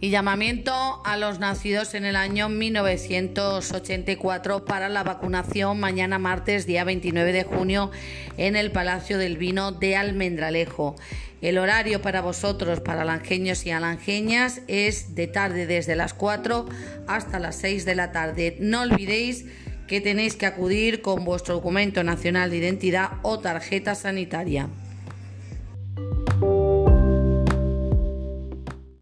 Y llamamiento a los nacidos en el año 1984 para la vacunación mañana martes, día 29 de junio, en el Palacio del Vino de Almendralejo. El horario para vosotros, para alangeños y alangeñas, es de tarde desde las 4 hasta las 6 de la tarde. No olvidéis que tenéis que acudir con vuestro documento nacional de identidad o tarjeta sanitaria.